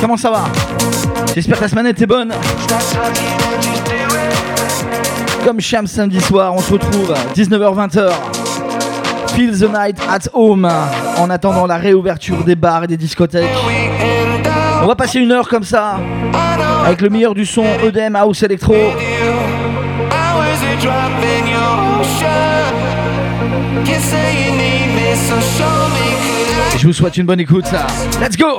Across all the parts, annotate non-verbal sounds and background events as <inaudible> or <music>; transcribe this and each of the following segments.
comment ça va J'espère que la semaine était bonne. Comme Cham samedi soir, on se retrouve 19h20. Feel the night at home. En attendant la réouverture des bars et des discothèques. On va passer une heure comme ça. Avec le meilleur du son EDM House Electro. Et je vous souhaite une bonne écoute. Let's go!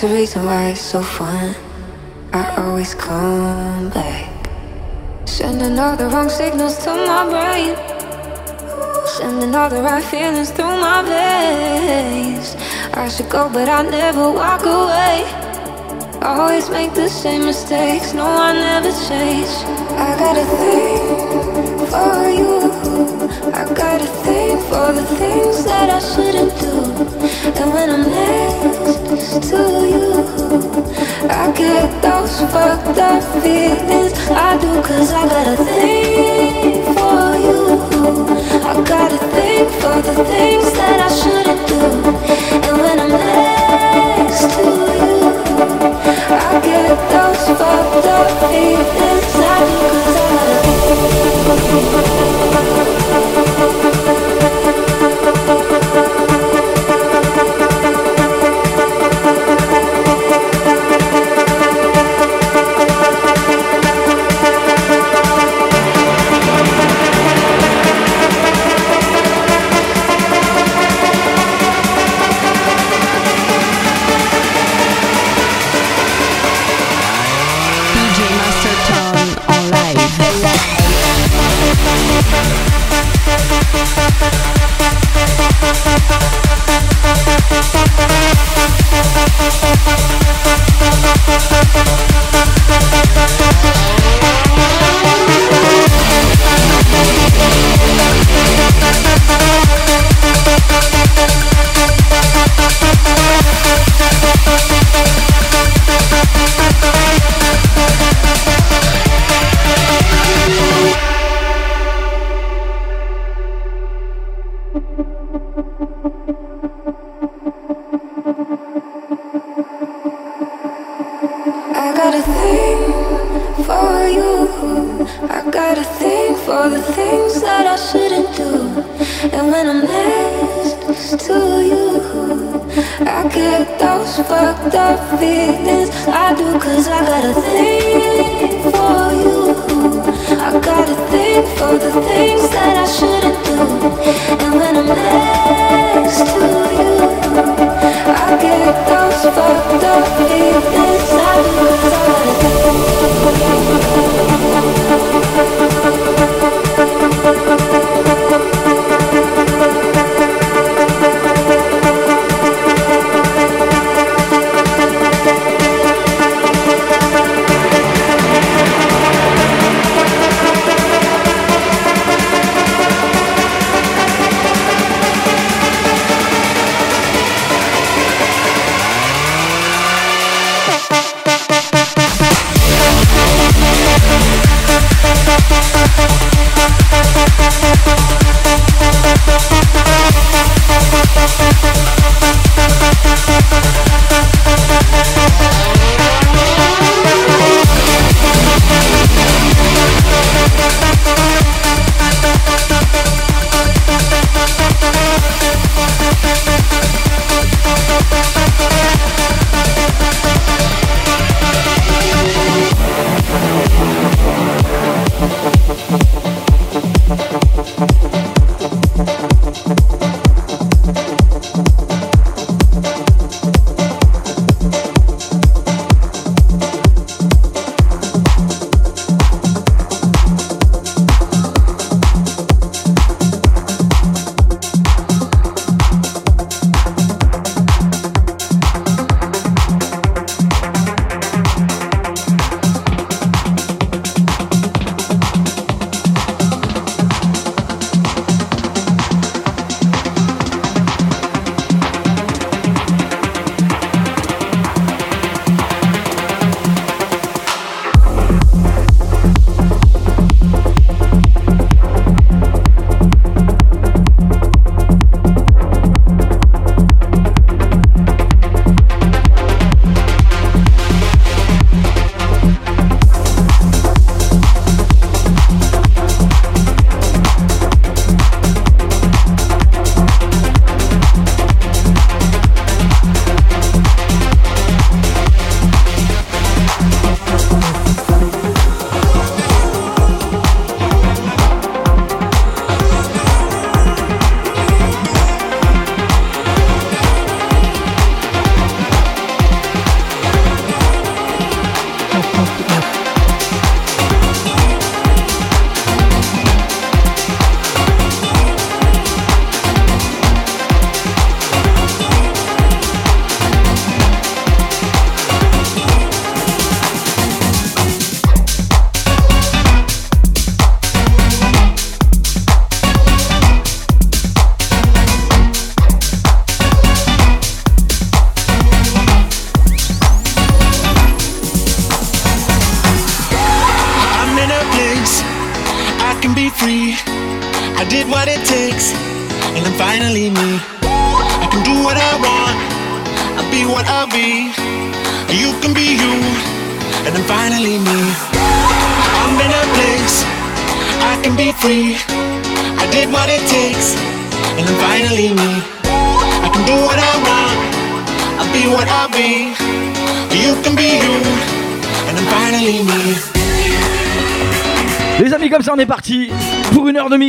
The reason why it's so fun. I always come back. Sending all the wrong signals to my brain. Sending all the right feelings through my veins. I should go, but I never walk away. Always make the same mistakes. No, I never change. I got a thing for you. I got a thing for the things that I shouldn't do. And when I'm next to you, I get those fucked up feelings. I do, cause I got a thing for you. I got a thing for the things that I shouldn't do. And when I'm next to you, I get those fucked up feelings. I do, cause I got a DJ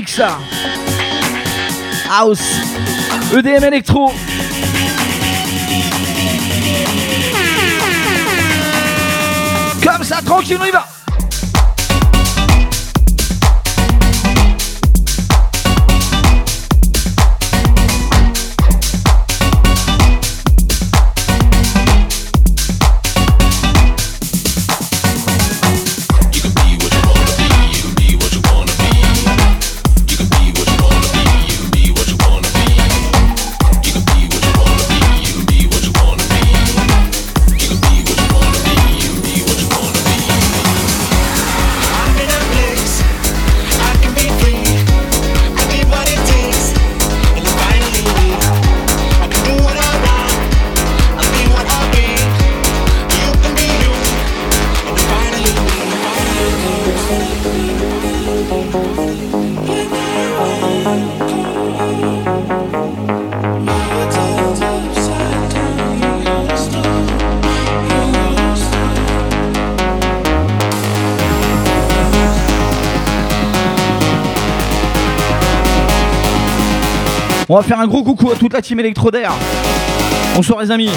Mix. House. EDM Electro. Comme ça, tranquille, on y va. On va faire un gros coucou à toute la team Electrodair. Bonsoir les amis.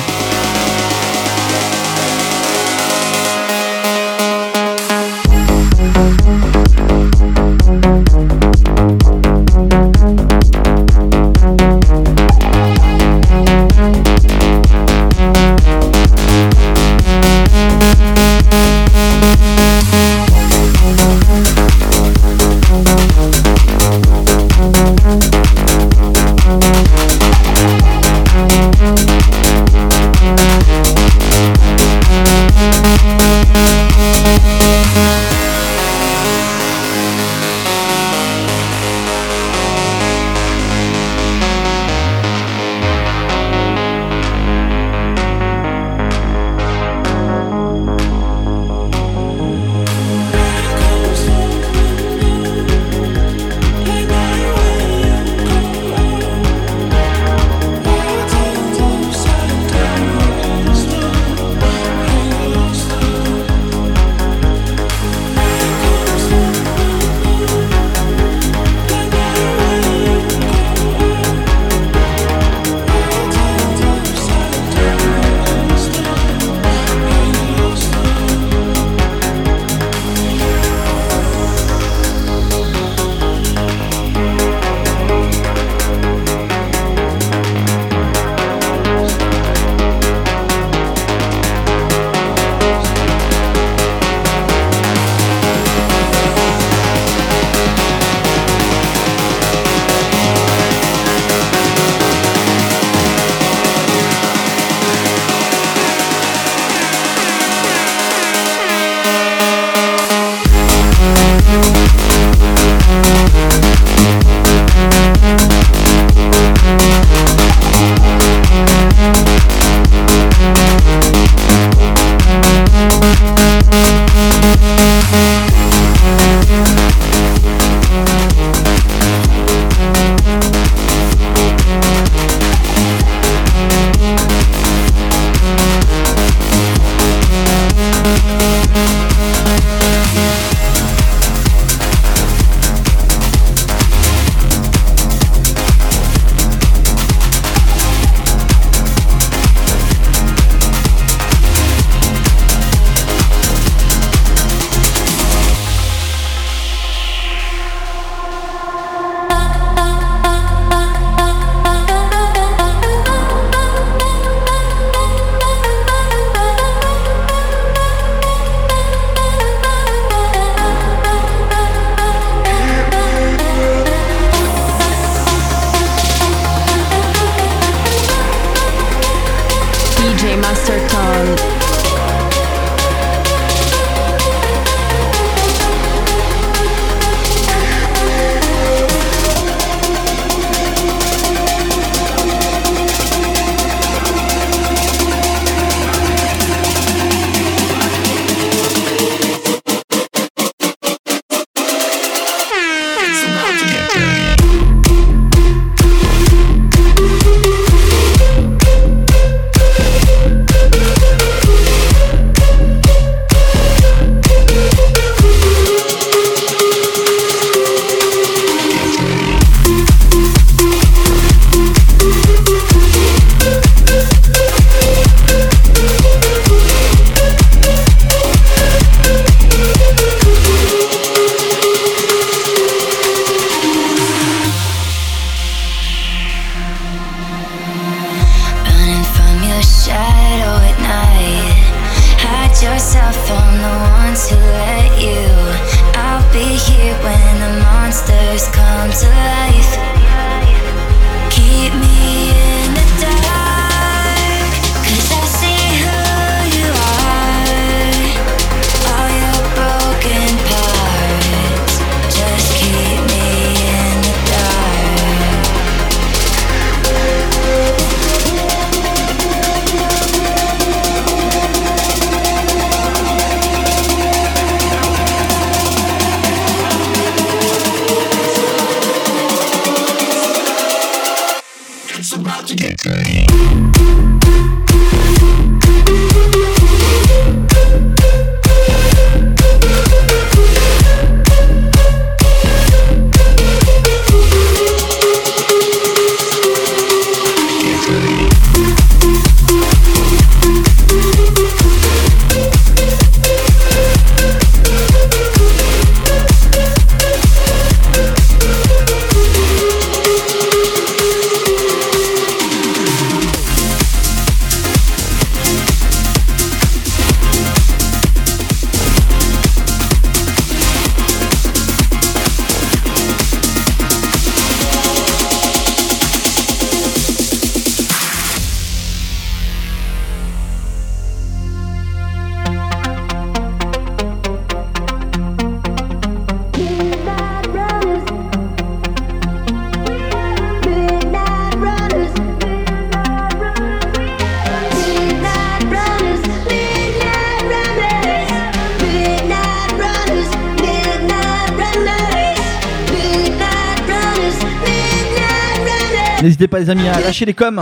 les amis, hein, à les coms.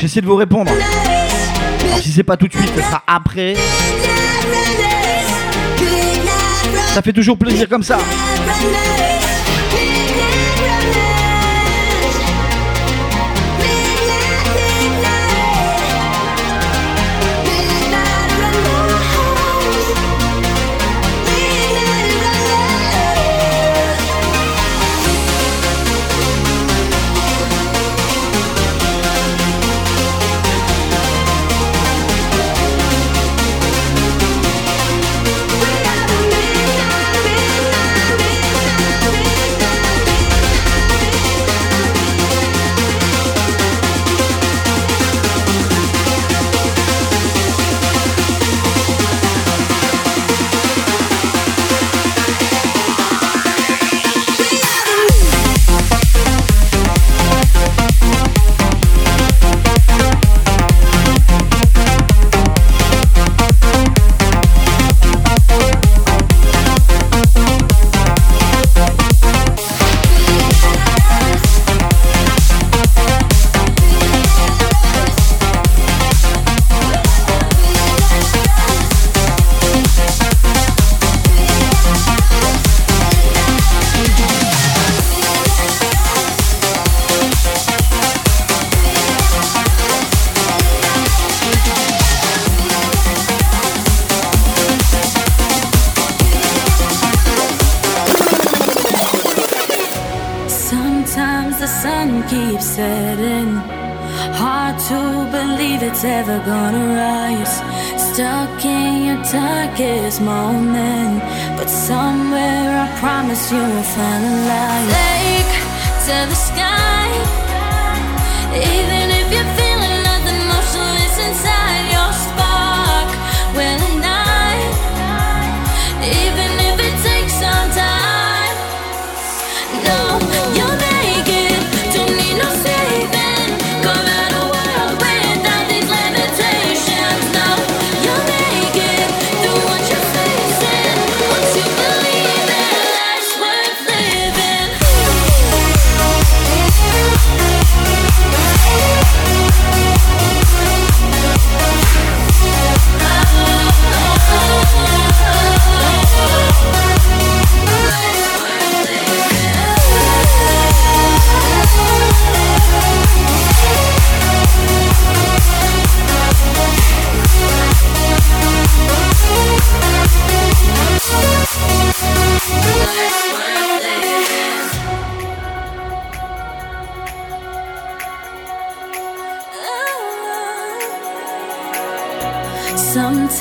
J'essaie de vous répondre. Si c'est pas tout de suite, ce sera après. Ça fait toujours plaisir comme ça.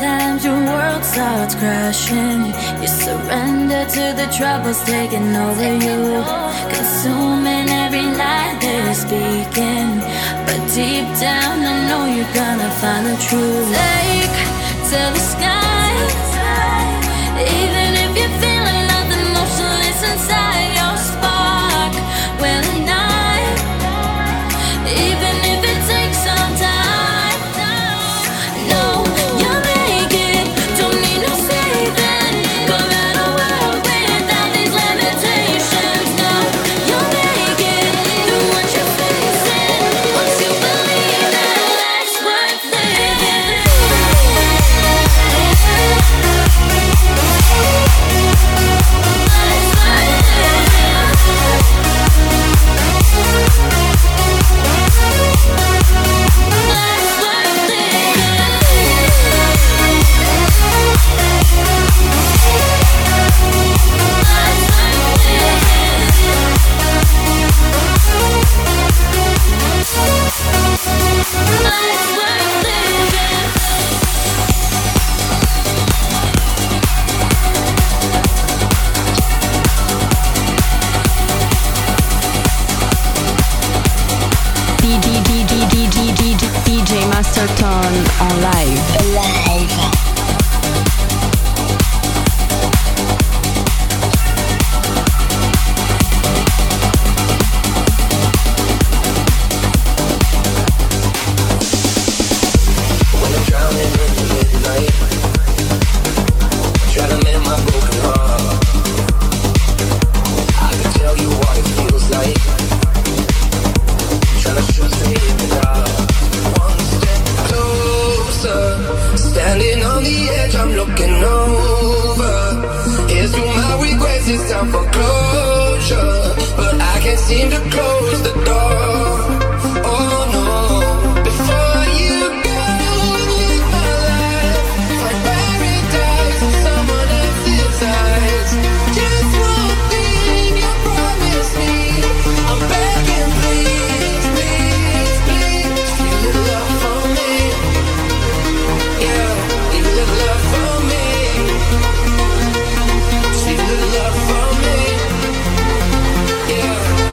Sometimes your world starts crashing. You surrender to the troubles taking over you. Consuming every lie they're speaking. But deep down, I know you're gonna find the truth. Take to the sky. Even for closure. But I can't seem to close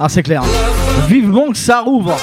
Ah, c'est clair. Vivement que ça rouvre.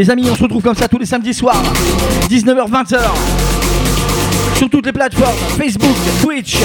Les amis, on se retrouve comme ça tous les samedis soirs, 19h-20h, sur toutes les plateformes, Facebook, Twitch.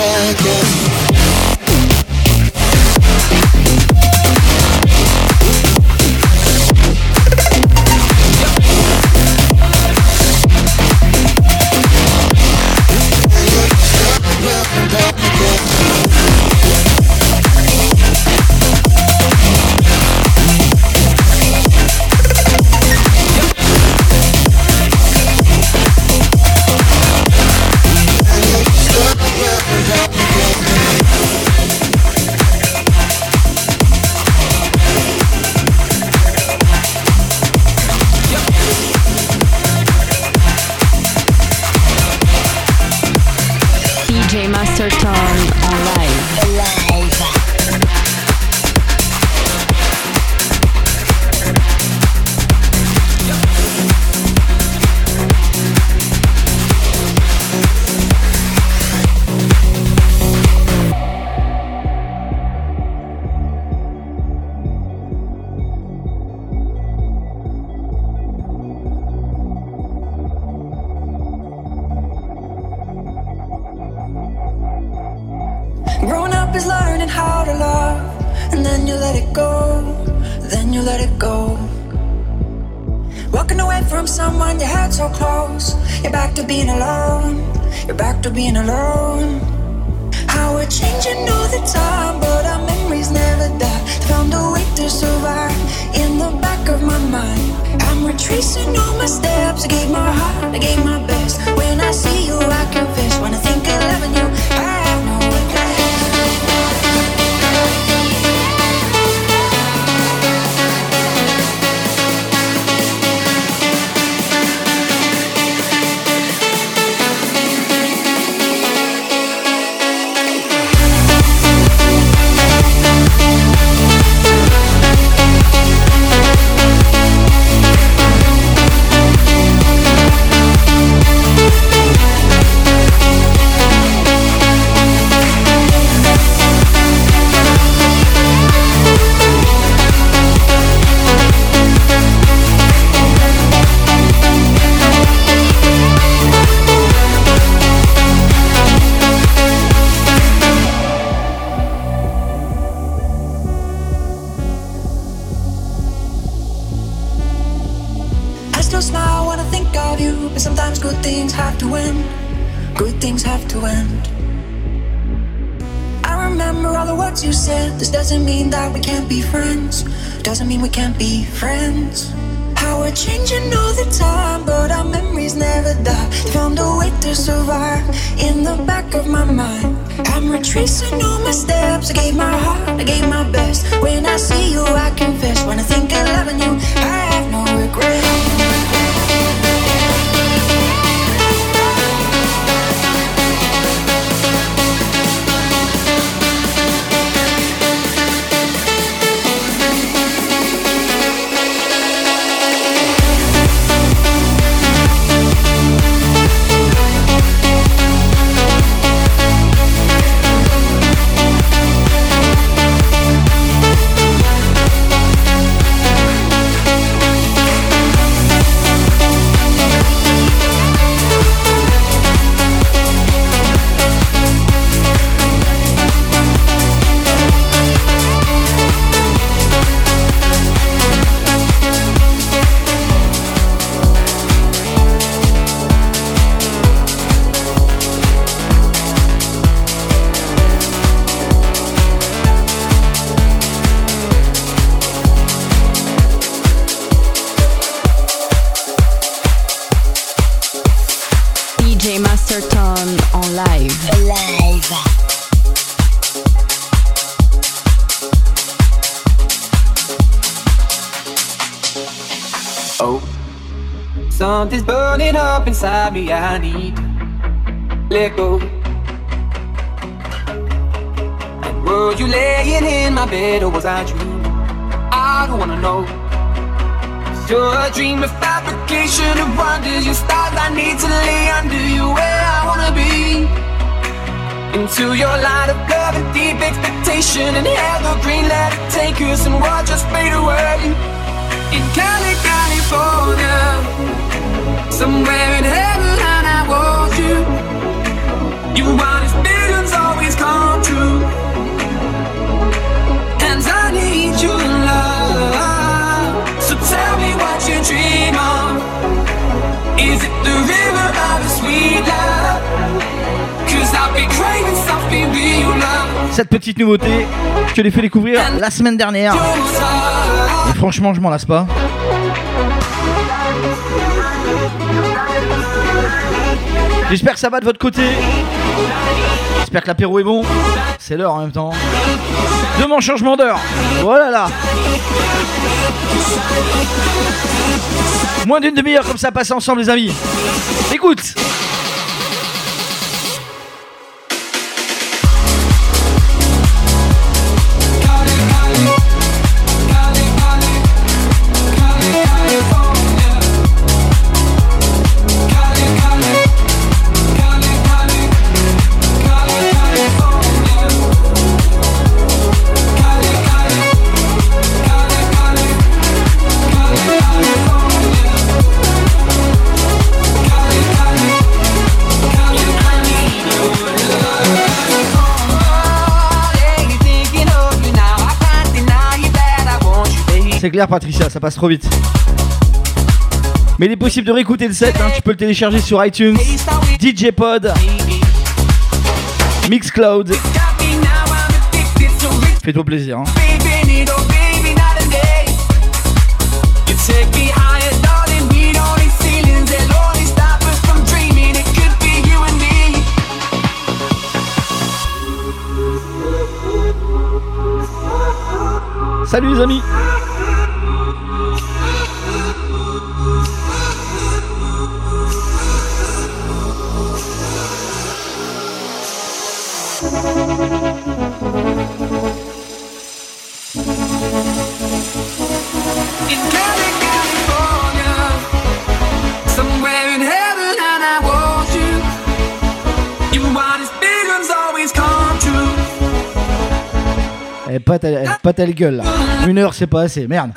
DJ me. I need let go. And were you laying in my bed or was I dreaming? I don't wanna know. You're a dream of fabrication of wonders. Your stars I need to lay under you where I wanna be. Into your light of love and deep expectation and evergreen let it take us and watch us fade away. In Cali, California, somewhere in heaven, and I want you. You want his visions always come true. And I need your love. So tell me what you dream of. Is it the river of the sweet love? Cause I'll be craving something real love. Cette petite nouveauté, je te l'ai fait découvrir la semaine dernière. Et franchement, je m'en lasse pas. J'espère que ça va de votre côté. J'espère que l'apéro est bon. C'est l'heure en même temps. De mon changement d'heure. Voilà là. Moins d'une demi-heure comme ça passe ensemble les amis. Écoute. c'est clair, Patricia, ça passe trop vite. Mais il est possible de réécouter le set, hein. tu peux le télécharger sur iTunes, DJ Pod, Mixcloud. Fais-toi plaisir. Hein. Salut les amis pas ta, gueule là. Une heure, c'est pas assez, merde.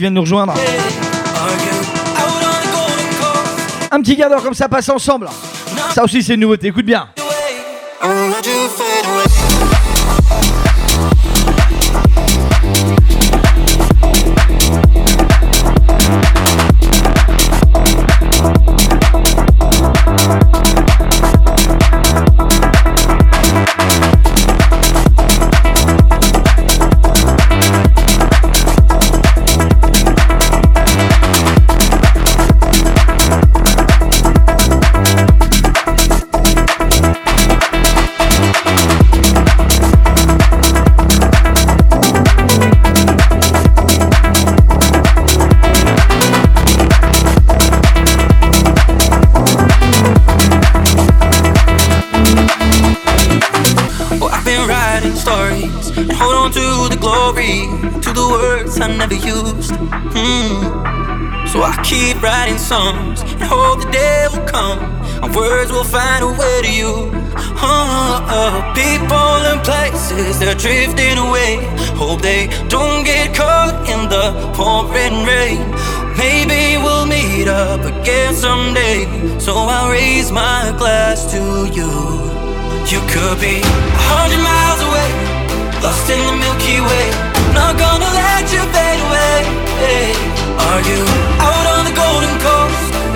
Qui viennent nous rejoindre. Un petit quart d'heure comme ça passe ensemble. Ça aussi c'est une nouveauté, écoute bien. Keep writing songs and hope the day will come and words will find a way to you. Oh, oh. People and places they're drifting away. Hope they don't get caught in the pouring rain. Maybe we'll meet up again someday. So I'll raise my glass to you. You could be a hundred miles away, lost in the Milky Way. Not gonna let you fade away.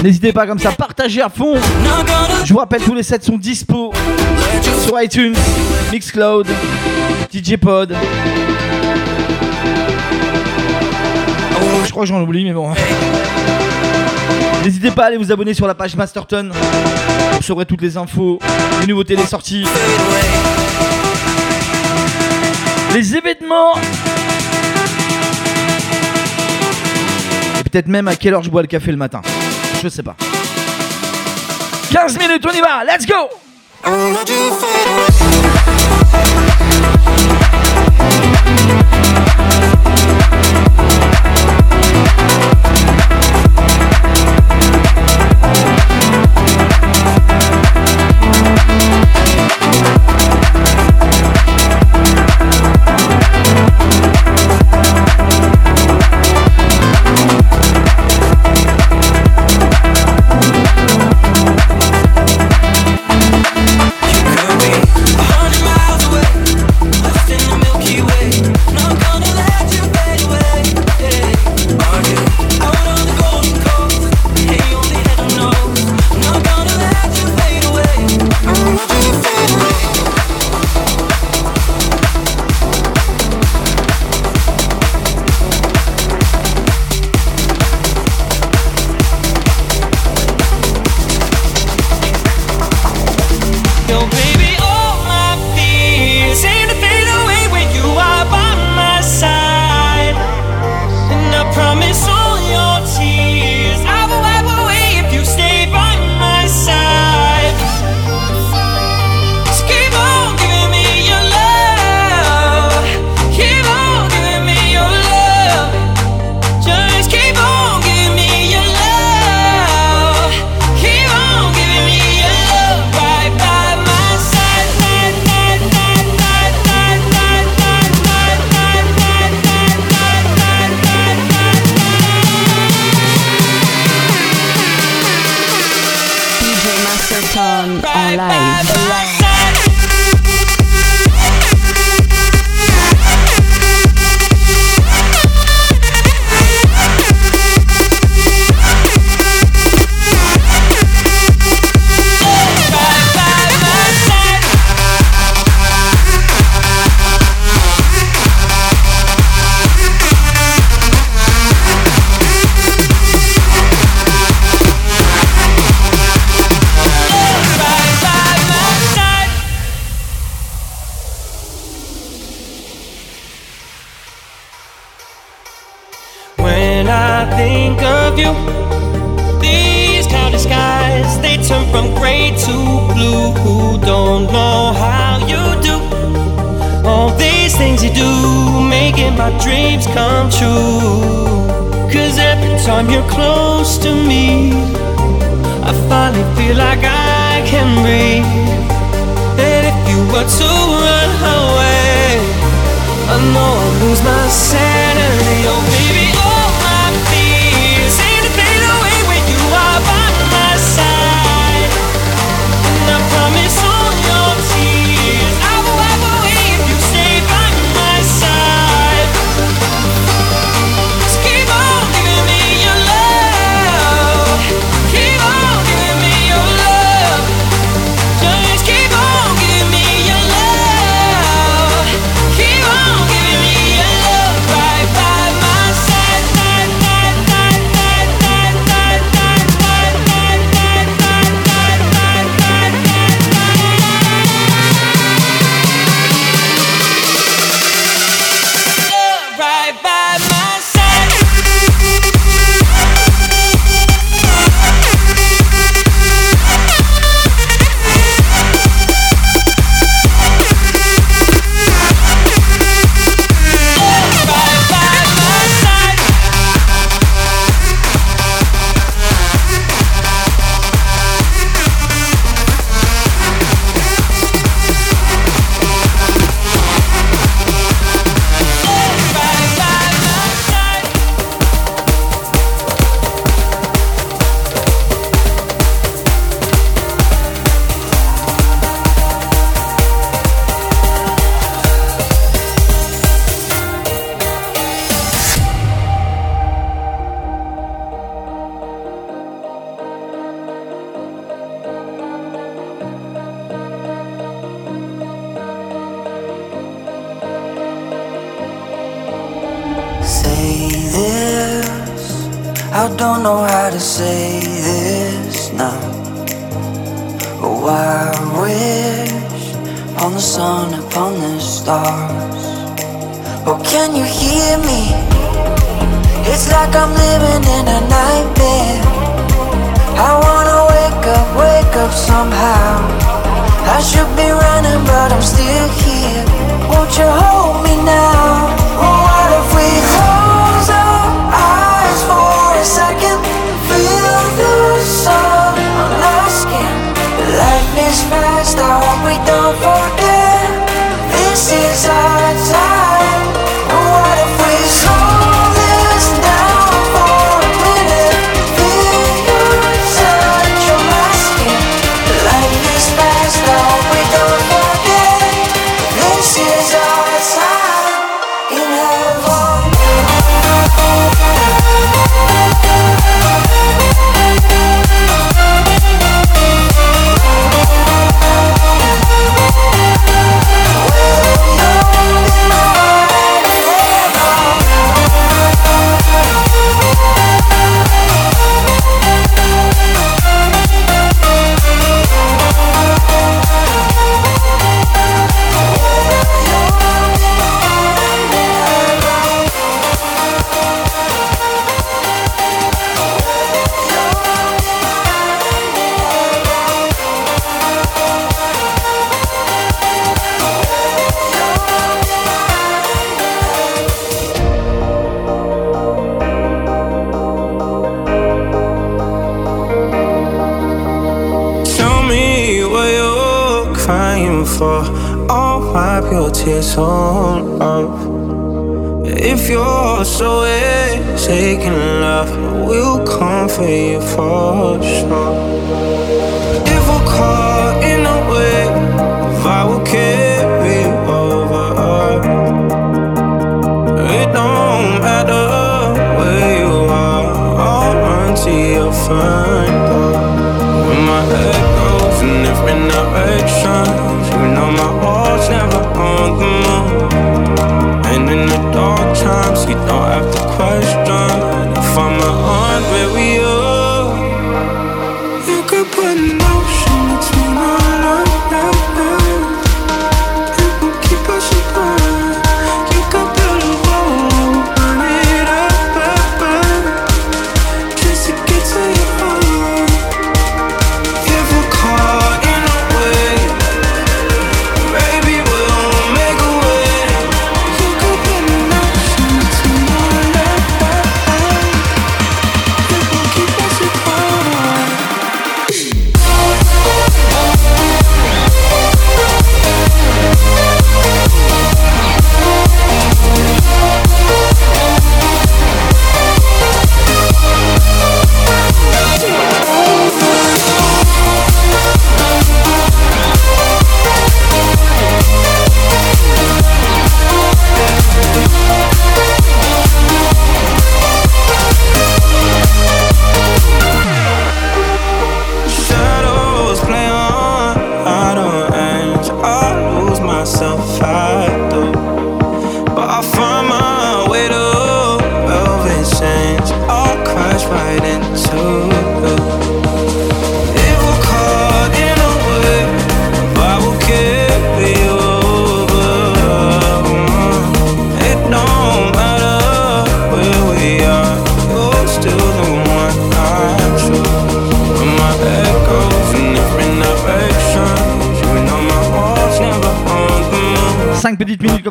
N'hésitez pas comme ça, partagez à fond. Je vous rappelle, tous les sets sont dispo sur iTunes, Mixcloud, DJ Pod. Je crois que j'en oublie, mais bon. N'hésitez pas à aller vous abonner sur la page Masterton. Vous saurez toutes les infos, les nouveautés, les sorties, les événements. Peut-être même à quelle heure je bois le café le matin. Je sais pas. 15 minutes, on y va, let's go!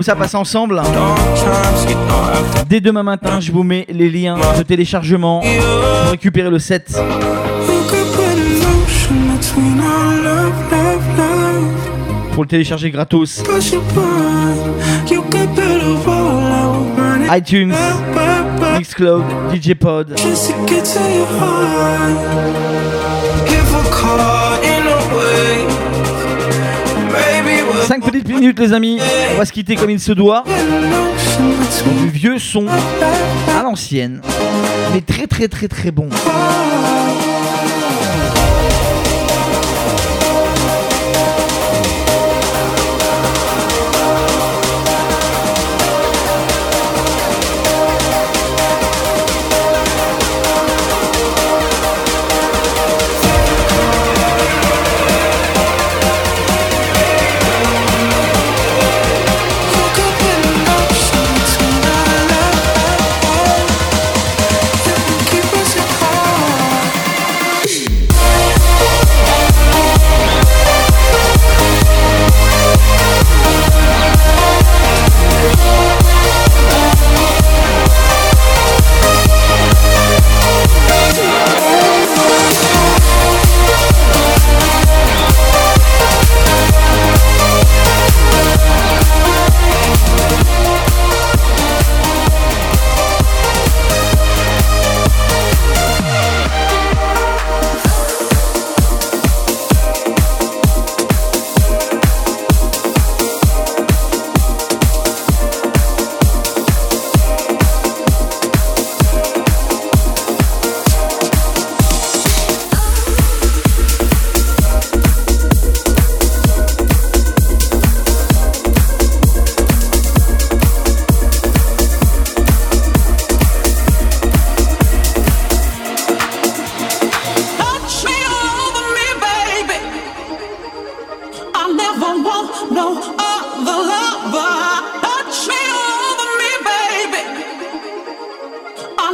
ça passe ensemble. Hein. Dès demain matin, je vous mets les liens de téléchargement pour récupérer le set. Pour le télécharger gratos. iTunes, Mixcloud, DJ Pod. 5 petites minutes, les amis. On va se quitter comme il se doit. Du vieux son à l'ancienne, mais très très très très bon.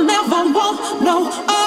never want no uh,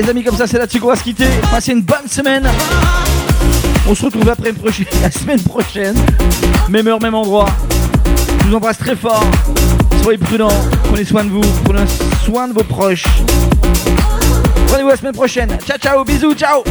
Les amis comme ça c'est là-dessus qu'on va se quitter. Passez une bonne semaine. On se retrouve après <laughs> la semaine prochaine. Même heure, même endroit. Je vous embrasse très fort. Soyez prudents. Prenez soin de vous. Prenez soin de vos proches. Rendez-vous la semaine prochaine. Ciao ciao. Bisous. Ciao.